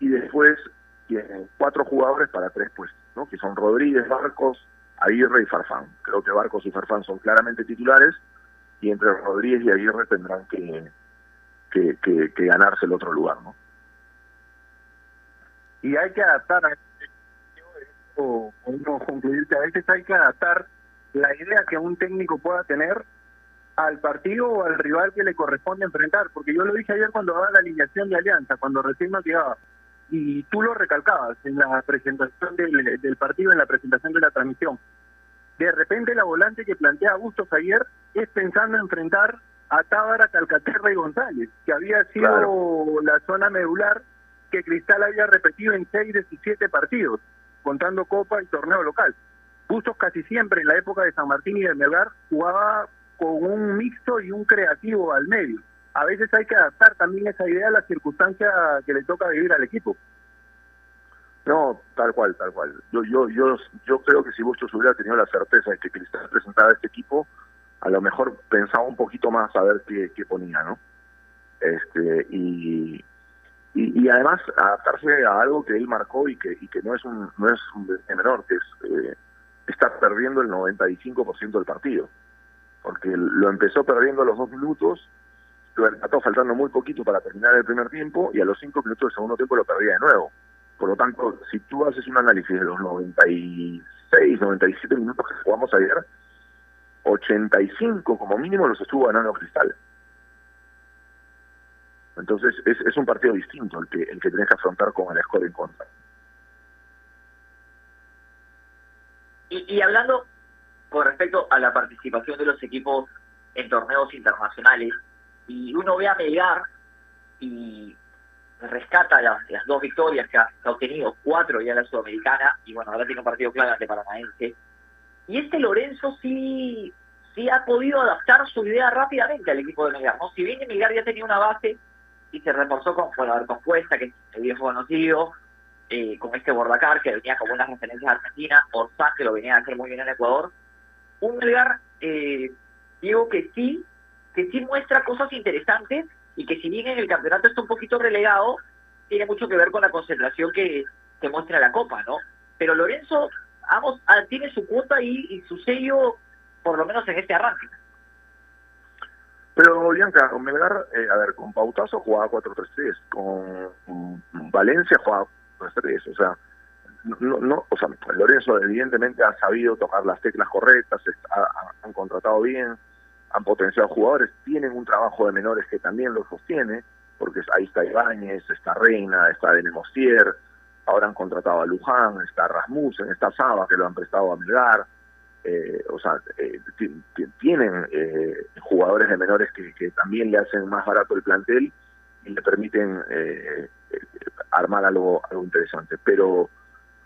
y después tienen cuatro jugadores para tres puestos, ¿no? que son Rodríguez, Barcos, Aguirre y Farfán. Creo que Barcos y Farfán son claramente titulares y entre Rodríguez y Aguirre tendrán que, que ganarse el otro lugar. ¿no? Y hay que adaptar a o uno concluir que a veces hay que adaptar la idea que un técnico pueda tener al partido o al rival que le corresponde enfrentar, porque yo lo dije ayer cuando daba la alineación de Alianza, cuando recién nos llegaba, y tú lo recalcabas en la presentación del, del partido, en la presentación de la transmisión. De repente la volante que plantea Bustos ayer es pensando enfrentar a Tábara, Calcaterra y González, que había sido Claro. la zona medular que Cristal había repetido en seis de sus partidos, contando Copa y torneo local. Bustos casi siempre en la época de San Martín y de Melgar jugaba con un mixto y un creativo al medio. A veces hay que adaptar también esa idea a la circunstancia que le toca vivir al equipo. No, tal cual, tal cual. Yo, yo, yo, yo creo que si Bustos hubiera tenido la certeza de que Cristal presentaba este equipo, a lo mejor pensaba un poquito más a ver qué, qué ponía, ¿no? Este, y, y, y, además adaptarse a algo que él marcó y que, y que no es un, no es un menor, que es eh, estar perdiendo el 95% del partido. Porque lo empezó perdiendo a los dos minutos, lo empató faltando muy poquito para terminar el primer tiempo y a los cinco minutos del segundo tiempo lo perdía de nuevo. Por lo tanto, si tú haces un análisis de los 96, 97 minutos que jugamos ayer, 85 como mínimo los estuvo ganando Cristal. Entonces es, un partido distinto el que el que tenés que afrontar con el score en contra. Y, y hablando con respecto a la participación de los equipos en torneos internacionales, y uno ve a Melgar y rescata las, dos victorias que ha, obtenido, cuatro ya la Sudamericana, y bueno, ahora tiene un partido clave ante Paranaense. Y este Lorenzo sí, sí ha podido adaptar su idea rápidamente al equipo de Melgar, ¿no? Si bien Melgar ya tenía una base y se reforzó con, con la compuesta, que es el viejo conocido, eh, con este Bordacar, que venía como una referencia de Argentina, Orsán, que lo venía a hacer muy bien en Ecuador, un Melgar, eh, digo que sí, que sí muestra cosas interesantes y que si bien en el campeonato está un poquito relegado, tiene mucho que ver con la concentración que, que muestra la Copa, ¿no? Pero Lorenzo vamos, ah, tiene su cuota y, y su sello, por lo menos en este arranque. Pero, Bianca, con Melgar, eh, a ver, con Pautazo jugaba 4-3-3, con Valencia jugaba 4-3, o sea, no, no, o sea, Lorenzo evidentemente ha sabido tocar las teclas correctas, ha, han contratado bien, han potenciado jugadores, tienen un trabajo de menores que también lo sostiene, porque ahí está Ibáñez, está Reina, está Denemosier, ahora han contratado a Luján, está Rasmussen, está Saba, que lo han prestado a Melgar, eh, o sea, eh, tienen eh, jugadores de menores que, que, también le hacen más barato el plantel y le permiten eh, armar algo, algo interesante. Pero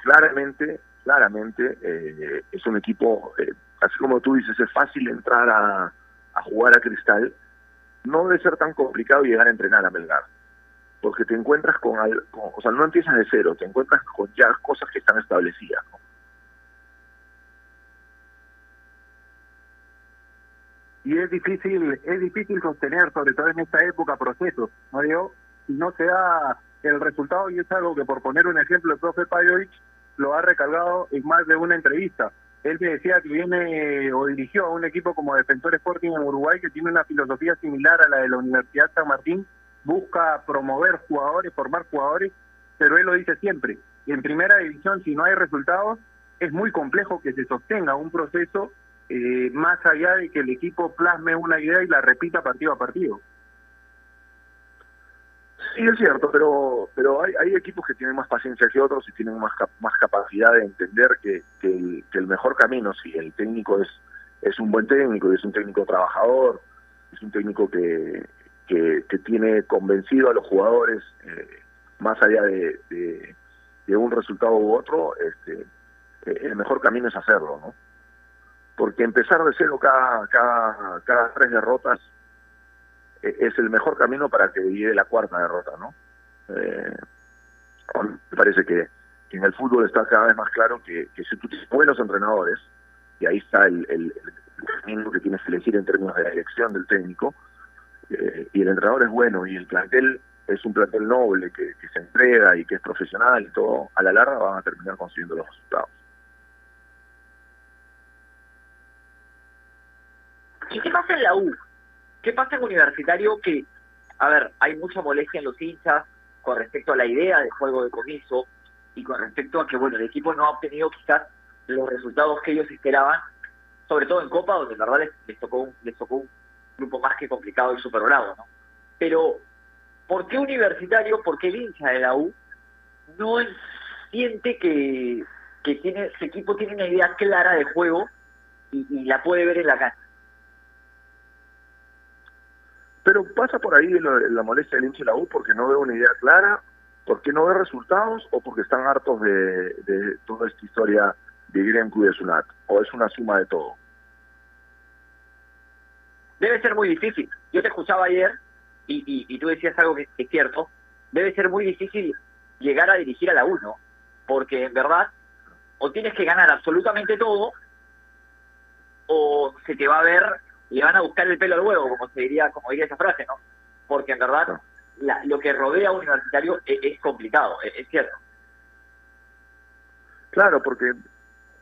claramente, claramente eh, es un equipo, así como tú dices, es fácil entrar a, jugar a Cristal, no debe ser tan complicado llegar a entrenar a Melgar. Porque te encuentras con, con, o sea, no empiezas de cero, te encuentras con ya cosas que están establecidas. ¿no? Y es difícil es difícil sostener sobre todo en esta época procesos no digo si no se da el resultado y es algo que por poner un ejemplo el profe Pajovic lo ha recargado en más de una entrevista. Él me decía que viene o dirigió a un equipo como Defensor Sporting en Uruguay que tiene una filosofía similar a la de la Universidad San Martín busca promover jugadores formar jugadores pero él lo dice siempre en primera división si no hay resultados es muy complejo que se sostenga un proceso eh, más allá de que el equipo plasme una idea y la repita partido a partido. Sí, es cierto, pero pero hay, hay equipos que tienen más paciencia que otros y tienen más más capacidad de entender que, que, el, que el mejor camino, si el técnico es es un buen técnico y es un técnico trabajador, es un técnico que, que, que tiene convencido a los jugadores, eh, más allá de, de, de, un resultado u otro, este, eh, el mejor camino es hacerlo, ¿no? Porque empezar de cero cada, cada, cada tres derrotas es el mejor camino para que llegue la cuarta derrota, ¿no? Eh, me parece que, en el fútbol está cada vez más claro que, si tú tienes buenos entrenadores, y ahí está el, camino que tienes que elegir en términos de la elección del técnico, eh, y el entrenador es bueno y el plantel es un plantel noble que se entrega y que es profesional y todo, a la larga van a terminar consiguiendo los resultados. ¿Y qué pasa en la U? ¿Qué pasa en Universitario? Que, a ver, hay mucha molestia en los hinchas con respecto a la idea de juego de comiso y con respecto a que, bueno, el equipo no ha obtenido quizás los resultados que ellos esperaban, sobre todo en Copa, donde en verdad les, tocó un, les tocó un grupo más que complicado y super bravo, ¿no? Pero, ¿por qué Universitario, por qué el hincha de la U no siente que, que tiene, ese equipo tiene una idea clara de juego y, y la puede ver en la cancha? Pero pasa por ahí la, la molestia del hincha de la U porque no ve una idea clara, porque no ve resultados o porque están hartos de, de toda esta historia de Gremcu y de Sunat? ¿O es una suma de todo? Debe ser muy difícil. Yo te escuchaba ayer y, y, y tú decías algo que, es cierto. Debe ser muy difícil llegar a dirigir a la 1, porque en verdad o tienes que ganar absolutamente todo o se te va a ver, le van a buscar el pelo al huevo, como se diría, como diría esa frase, ¿no? Porque en verdad la- lo que rodea a un universitario es, es complicado, es, es cierto. Claro, porque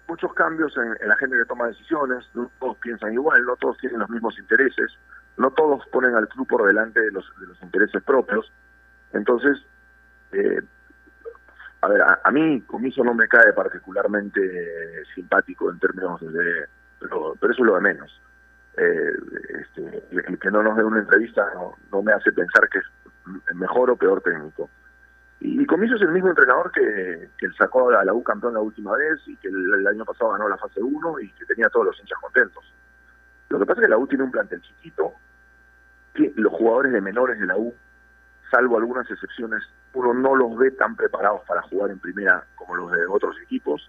muchos cambios en, en la gente que toma decisiones, no todos piensan igual, no todos tienen los mismos intereses, no todos ponen al club por delante de los, de los intereses propios. Entonces, eh, a ver, a, a mí Comiso no me cae particularmente simpático en términos de... Pero, pero eso es lo de menos. Eh, este, el que no nos dé una entrevista no, me hace pensar que es mejor o peor técnico. Y, y Comiso es el mismo entrenador que, que sacó a la U campeón la última vez y que el, año pasado ganó la fase 1 y que tenía todos los hinchas contentos. Lo que pasa es que la U tiene un plantel chiquito, que los jugadores de menores de la U, salvo algunas excepciones, uno no los ve tan preparados para jugar en primera como los de otros equipos,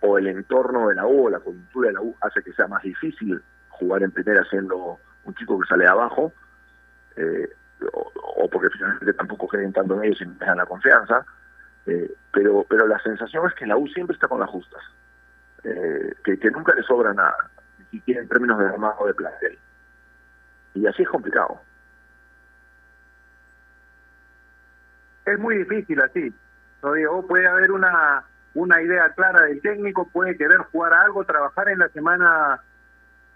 o el entorno de la U o la coyuntura de la U hace que sea más difícil jugar en primera siendo un chico que sale abajo, eh, o, porque finalmente tampoco creen tanto en ellos y no les dan la confianza, eh, pero pero la sensación es que la U siempre está con las justas, eh, que, que nunca le sobra nada, ni siquiera en términos de armado de plantel. Y así es complicado. es muy difícil así. No digo, puede haber una, una idea clara del técnico, puede querer jugar a algo, trabajar en la semana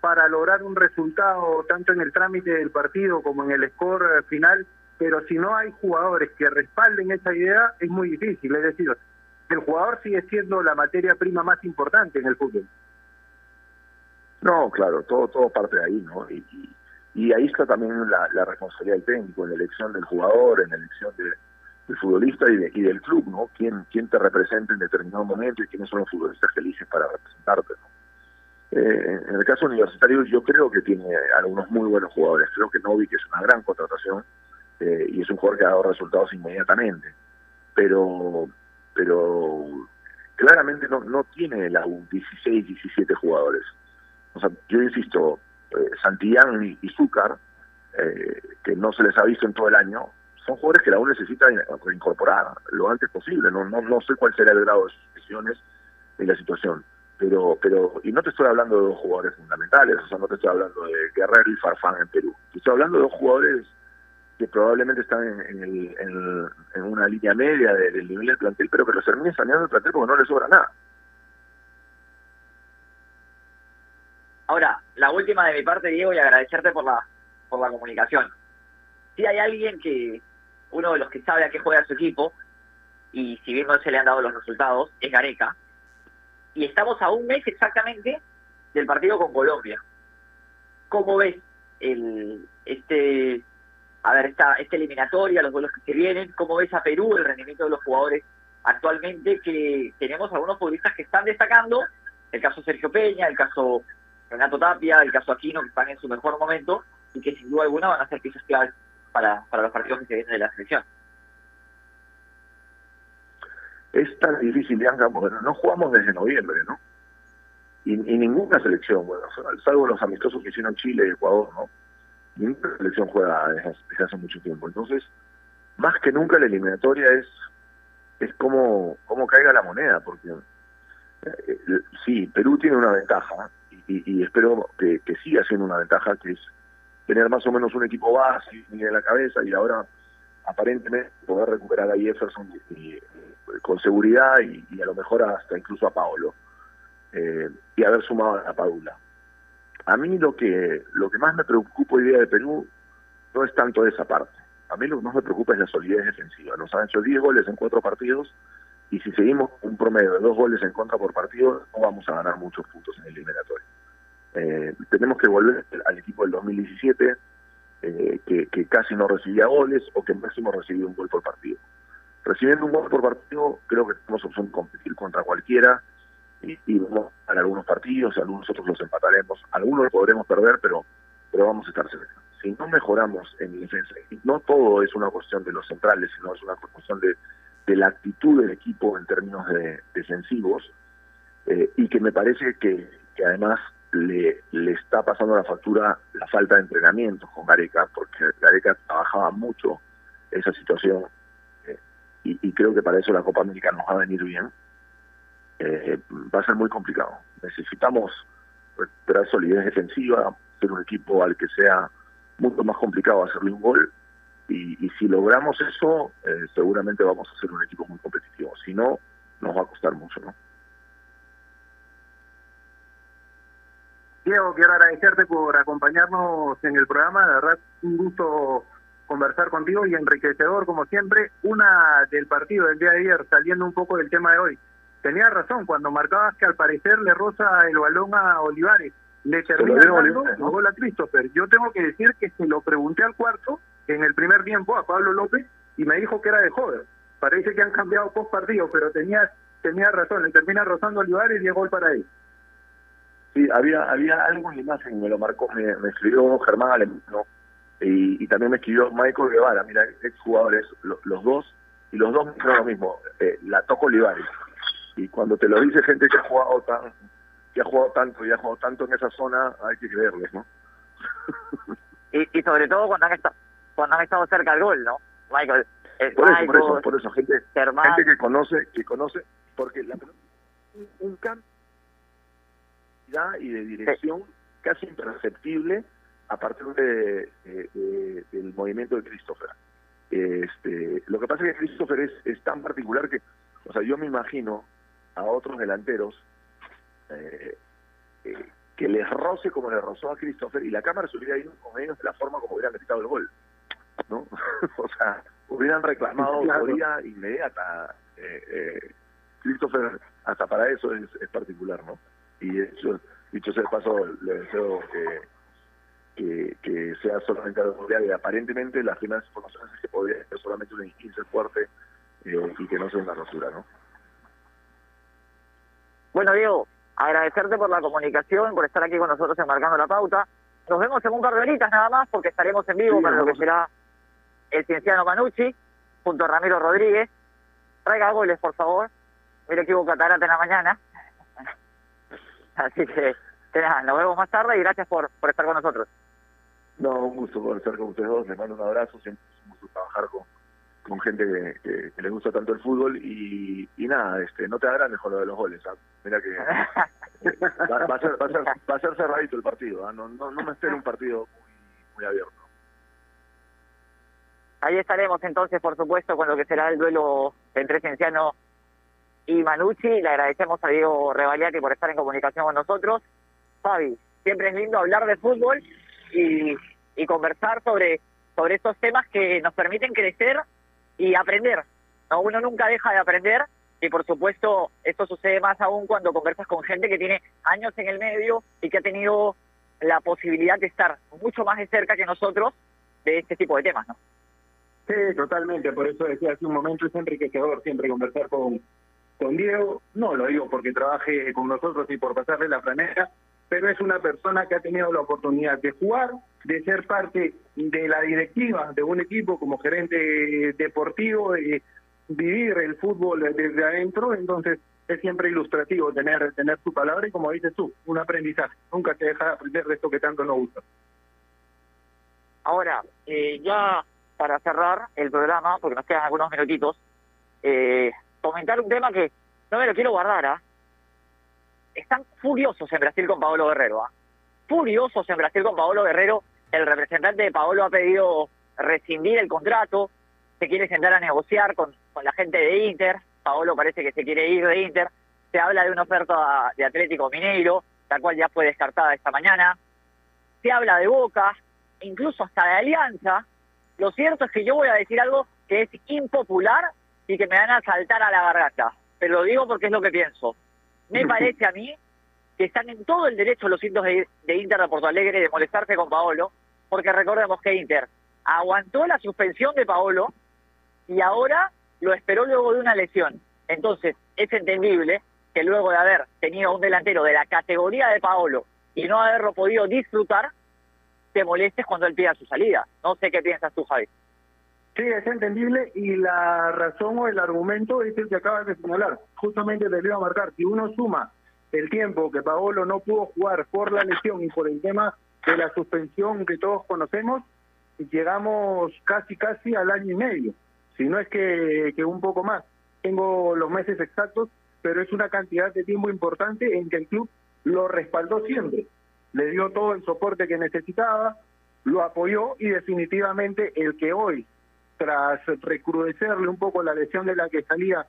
para lograr un resultado tanto en el trámite del partido como en el score eh, final, pero si no hay jugadores que respalden esa idea, es muy difícil. Es decir, el jugador sigue siendo la materia prima más importante en el fútbol. No, claro, todo todo parte de ahí, ¿no? Y, y, ahí está también la, la responsabilidad del técnico, en la elección del jugador, en la elección de, del futbolista y, de- y del club, ¿no? ¿Quién, quién te representa en determinado momento y quiénes son los futbolistas felices para representarte, ¿no? Eh, en el caso universitario yo creo que tiene algunos muy buenos jugadores. Creo que Novik es una gran contratación eh, y es un jugador que ha dado resultados inmediatamente. Pero pero claramente no, no tiene la U 16, 17 jugadores. O sea, yo insisto, eh, Santillán y, y Zúcar, eh, que no se les ha visto en todo el año, son jugadores que la U necesita in- incorporar lo antes posible. No, no, no sé cuál será el grado de sus lesiones y la situación. Pero, pero, y no te estoy hablando de dos jugadores fundamentales, o sea, no te estoy hablando de Guerrero y Farfán en Perú. Te estoy hablando de dos jugadores que probablemente están en, el- en una línea media de- del nivel del plantel, pero que los terminen saneando el plantel porque no les sobra nada. Ahora, la última de mi parte, Diego, y agradecerte por la, por la comunicación. Si hay alguien que, uno de los que sabe a qué juega su equipo, y si bien no se le han dado los resultados, es Gareca. Y estamos a un mes exactamente del partido con Colombia. ¿Cómo ves el este a ver esta, esta eliminatoria, los vuelos que se vienen? ¿Cómo ves a Perú, el rendimiento de los jugadores actualmente? Que tenemos algunos futbolistas que están destacando, el caso Sergio Peña, el caso Renato Tapia, el caso Aquino, que están en su mejor momento y que sin duda alguna van a ser piezas claves para, para los partidos que se vienen de la selección. Es tan difícil, Bianca, porque no jugamos desde noviembre, ¿no? Y, ninguna selección, bueno, salvo los amistosos que hicieron Chile y Ecuador, ¿no? Ninguna selección juega desde, hace mucho tiempo. Entonces, más que nunca la eliminatoria es es como, como caiga la moneda, porque eh, eh, sí, Perú tiene una ventaja, y, y- espero que, que siga siendo una ventaja, que es tener más o menos un equipo base en la cabeza, y ahora aparentemente poder recuperar a Jefferson con seguridad y, y a lo mejor hasta incluso a Paolo eh, y haber sumado a Padula. A mí lo que lo que más me preocupa hoy día de Perú no es tanto esa parte. A mí lo que más me preocupa es la solidez defensiva. Nos han hecho 10 goles en cuatro partidos y si seguimos un promedio de dos goles en contra por partido no vamos a ganar muchos puntos en el eliminatorio. Eh, tenemos que volver al equipo del 2017 eh, que, casi no recibía goles o que máximo recibía un gol por partido. Recibiendo un gol por partido, creo que tenemos opción de competir contra cualquiera y, vamos a algunos partidos, algunos otros los empataremos, algunos los podremos perder, pero, pero vamos a estar cerca. Si no mejoramos en defensa, y no todo es una cuestión de los centrales, sino es una cuestión de, la actitud del equipo en términos de defensivos, eh, y que me parece que además le, le está pasando la factura la falta de entrenamiento con Gareca, porque Gareca trabajaba mucho esa situación eh, y, y creo que para eso la Copa América nos va a venir bien. Eh, va a ser muy complicado. Necesitamos recuperar solidez defensiva, ser un equipo al que sea mucho más complicado hacerle un gol y, y si logramos eso, eh, seguramente vamos a ser un equipo muy competitivo. Si no, nos va a costar mucho, ¿no? Diego, quiero agradecerte por acompañarnos en el programa. De verdad, un gusto conversar contigo y enriquecedor, como siempre. Una del partido del día de ayer, saliendo un poco del tema de hoy. Tenías razón, cuando marcabas que al parecer le roza el balón a Olivares, le termina dando ¿no? gol a Christopher. Yo tengo que decir que se lo pregunté al cuarto en el primer tiempo a Pablo López y me dijo que era de joven. Parece que han cambiado post partido, pero tenía, tenía razón, le termina rozando a Olivares y es gol para él. Sí, había había algo en la imagen, me lo marcó, me, me escribió Germán Alemano y, y también me escribió Michael Guevara, mira, exjugadores, lo- los dos, y los dos me dijeron lo mismo, eh, la toco Olivares. Y cuando te lo dice gente que ha jugado tan que ha jugado tanto y ha jugado tanto en esa zona, hay que creerles, ¿no? Y, y sobre todo cuando han, estado, cuando han estado cerca del gol, ¿no? Michael. eh, Por eso, por eso, por eso, gente, Germán. gente que conoce, que conoce, porque la un cambio y de dirección casi imperceptible a partir de, de- de- del movimiento de Christopher. Este, lo que pasa es que Christopher es, es tan particular que, o sea, yo me imagino a otros delanteros eh, eh, que les roce como le rozó a Christopher y la cámara se hubiera ido con ellos de la forma como hubieran gritado el gol. ¿no? o sea, hubieran reclamado Claro. autoría inmediata. Eh, eh, Christopher, hasta para eso es, es particular, ¿no? Y eso, dicho sea de paso, le deseo que, que, que sea solamente algo mundial y aparentemente las primeras informaciones es que podría ser solamente un 15 fuerte eh, y que no sea una rosura, ¿no? Bueno, Diego, agradecerte por la comunicación, por estar aquí con nosotros enmarcando la pauta. Nos vemos en un par de horitas nada más, porque estaremos en vivo Sí, para lo que será el cienciano Manucci, junto a Ramiro Rodríguez. Traiga goles, por favor. Mira que hubo catarata en la mañana. Así que, que nada, nos vemos más tarde y gracias por, por estar con nosotros. No, un gusto poder estar con ustedes dos. Les mando un abrazo. Siempre es un gusto trabajar con, con gente que, que, que les gusta tanto el fútbol. Y, y nada, este, no te agrandes con lo de los goles. ¿ah? Mira que eh, va, va a ser, va, a ser, va a ser cerradito el partido. ¿ah? No, no, no me espero un partido muy, muy abierto. Ahí estaremos entonces, por supuesto, con lo que será el duelo entre Cienciano y Manucci. Le agradecemos a Diego Revaliati por estar en comunicación con nosotros. Fabi, siempre es lindo hablar de fútbol y, conversar sobre, sobre estos temas que nos permiten crecer y aprender. ¿no? Uno nunca deja de aprender y, por supuesto, esto sucede más aún cuando conversas con gente que tiene años en el medio y que ha tenido la posibilidad de estar mucho más de cerca que nosotros de este tipo de temas, ¿no? Sí, totalmente. Por eso decía hace un momento, es enriquecedor siempre conversar con, con Diego. No lo digo porque trabaje con nosotros y por pasarle la planeta, pero es una persona que ha tenido la oportunidad de jugar, de ser parte de la directiva de un equipo como gerente deportivo, de vivir el fútbol desde adentro. Entonces, es siempre ilustrativo tener, tener su palabra y, como dices tú, un aprendizaje. Nunca te deja de aprender de esto que tanto nos gusta. Ahora, eh, ya para cerrar el programa, porque nos quedan algunos minutitos, eh, comentar un tema que no me lo quiero guardar. ¿ah? Están furiosos en Brasil con Paolo Guerrero. ¿ah? Furiosos en Brasil con Paolo Guerrero. El representante de Paolo ha pedido rescindir el contrato, se quiere sentar a negociar con, con la gente de Inter. Paolo parece que se quiere ir de Inter. Se habla de una oferta de Atlético Mineiro, la cual ya fue descartada esta mañana. Se habla de Boca, incluso hasta de Alianza. Lo cierto es que yo voy a decir algo que es impopular y que me van a saltar a la garganta. Pero lo digo porque es lo que pienso. Me parece a mí que están en todo el derecho los hindos de, de Inter de Porto Alegre de molestarse con Paolo, porque recordemos que Inter aguantó la suspensión de Paolo y ahora lo esperó luego de una lesión. Entonces, es entendible que luego de haber tenido un delantero de la categoría de Paolo y no haberlo podido disfrutar, te molestes cuando él pida su salida. No sé qué piensas tú, Javi. Sí, es entendible y la razón o el argumento es el que acabas de señalar. Justamente te lo iba a marcar. Si uno suma el tiempo que Paolo no pudo jugar por la lesión y por el tema de la suspensión que todos conocemos, llegamos casi casi al año y medio, si no es que, que un poco más. Tengo los meses exactos, pero es una cantidad de tiempo importante en que el club lo respaldó siempre, le dio todo el soporte que necesitaba, lo apoyó y definitivamente el que hoy, tras recrudecerle un poco la lesión de la que salía,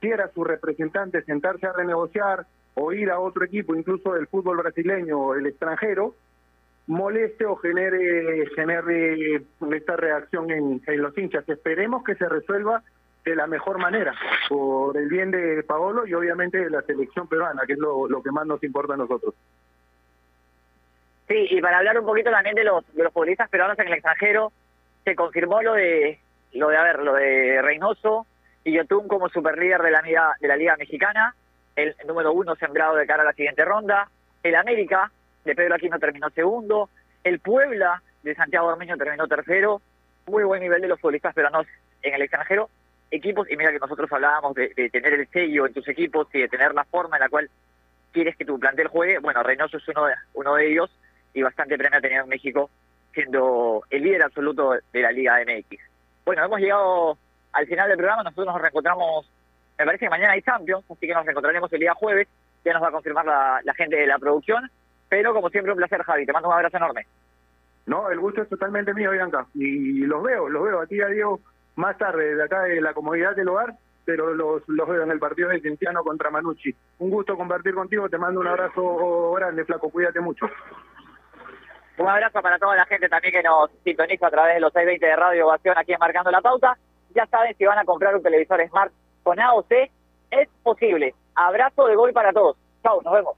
quiera su representante sentarse a renegociar o ir a otro equipo, incluso del fútbol brasileño o el extranjero, moleste o genere, genere esta reacción en, los hinchas. Esperemos que se resuelva de la mejor manera, por el bien de Paolo y obviamente de la selección peruana, que es lo, lo que más nos importa a nosotros. Sí, y para hablar un poquito también de los, de los futbolistas peruanos en el extranjero, se confirmó lo de, lo de, a lo de Reynoso y Yotun como superlíder de la, Liga- de la Liga Mexicana, el número uno sembrado de cara a la siguiente ronda, el América de Pedro Aquino terminó segundo, el Puebla de Santiago Ormeño terminó tercero, muy buen nivel de los futbolistas peruanos en el extranjero, equipos, y mira que nosotros hablábamos de, de tener el sello en tus equipos y de tener la forma en la cual quieres que tu plantel juegue, bueno, Reynoso es uno de, uno de ellos y bastante premio ha tenido en México siendo el líder absoluto de la Liga MX. Bueno, hemos llegado al final del programa, nosotros nos reencontramos, me parece que mañana hay Champions, así que nos reencontraremos el día jueves, ya nos va a confirmar la, gente de la producción, pero como siempre un placer Javi, te mando un abrazo enorme. No, el gusto es totalmente mío, Bianca. Y los veo, los veo a ti a Diego más tarde, de acá de la comodidad del hogar, pero los, los veo en el partido de Cienciano contra Manucci. Un gusto compartir contigo, te mando un abrazo grande, flaco, cuídate mucho. Un abrazo para toda la gente también que nos sintoniza a través de los 620 de Radio Ovación aquí en Marcando la Pauta. Ya saben, si van a comprar un televisor Smart con AOC, es posible. Abrazo de gol para todos. Chao, nos vemos.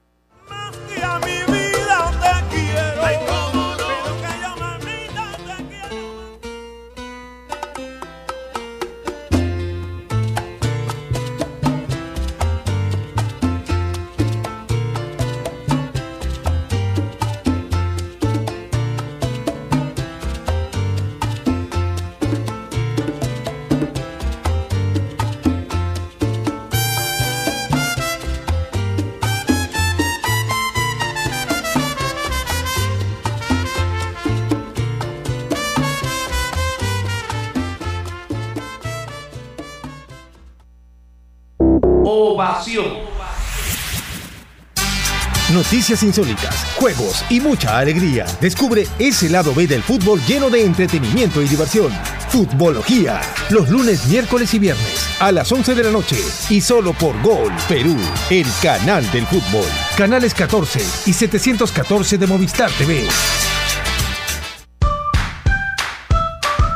Noticias insólitas, juegos y mucha alegría. Descubre ese lado B del fútbol lleno de entretenimiento y diversión. Futbología. Los lunes, miércoles y viernes a las 11 de la noche. Y solo por Gol Perú, el canal del fútbol. Canales 14 y 714 de Movistar TV.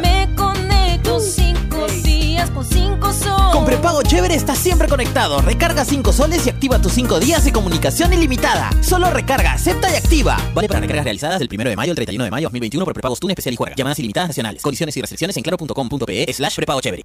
Me conecto cinco días con cinco sol. Con prepago chévere estás siempre conectado. Recarga 5 soles y activa tus 5 días de comunicación ilimitada. Solo recarga, acepta y activa. Vale para recargas realizadas del 1 de mayo al 31 de mayo 2021 por prepagos TUN especial y juega. Llamadas ilimitadas nacionales. Condiciones y restricciones en claro.com.pe slash prepago chévere.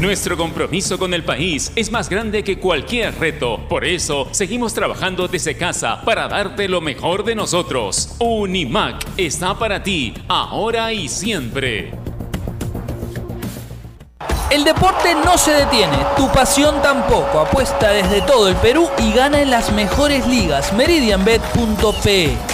Nuestro compromiso con el país es más grande que cualquier reto. Por eso, seguimos trabajando desde casa para darte lo mejor de nosotros. Unimac está para ti, ahora y siempre. El deporte no se detiene, tu pasión tampoco. Apuesta desde todo el Perú y gana en las mejores ligas. Meridianbet.pe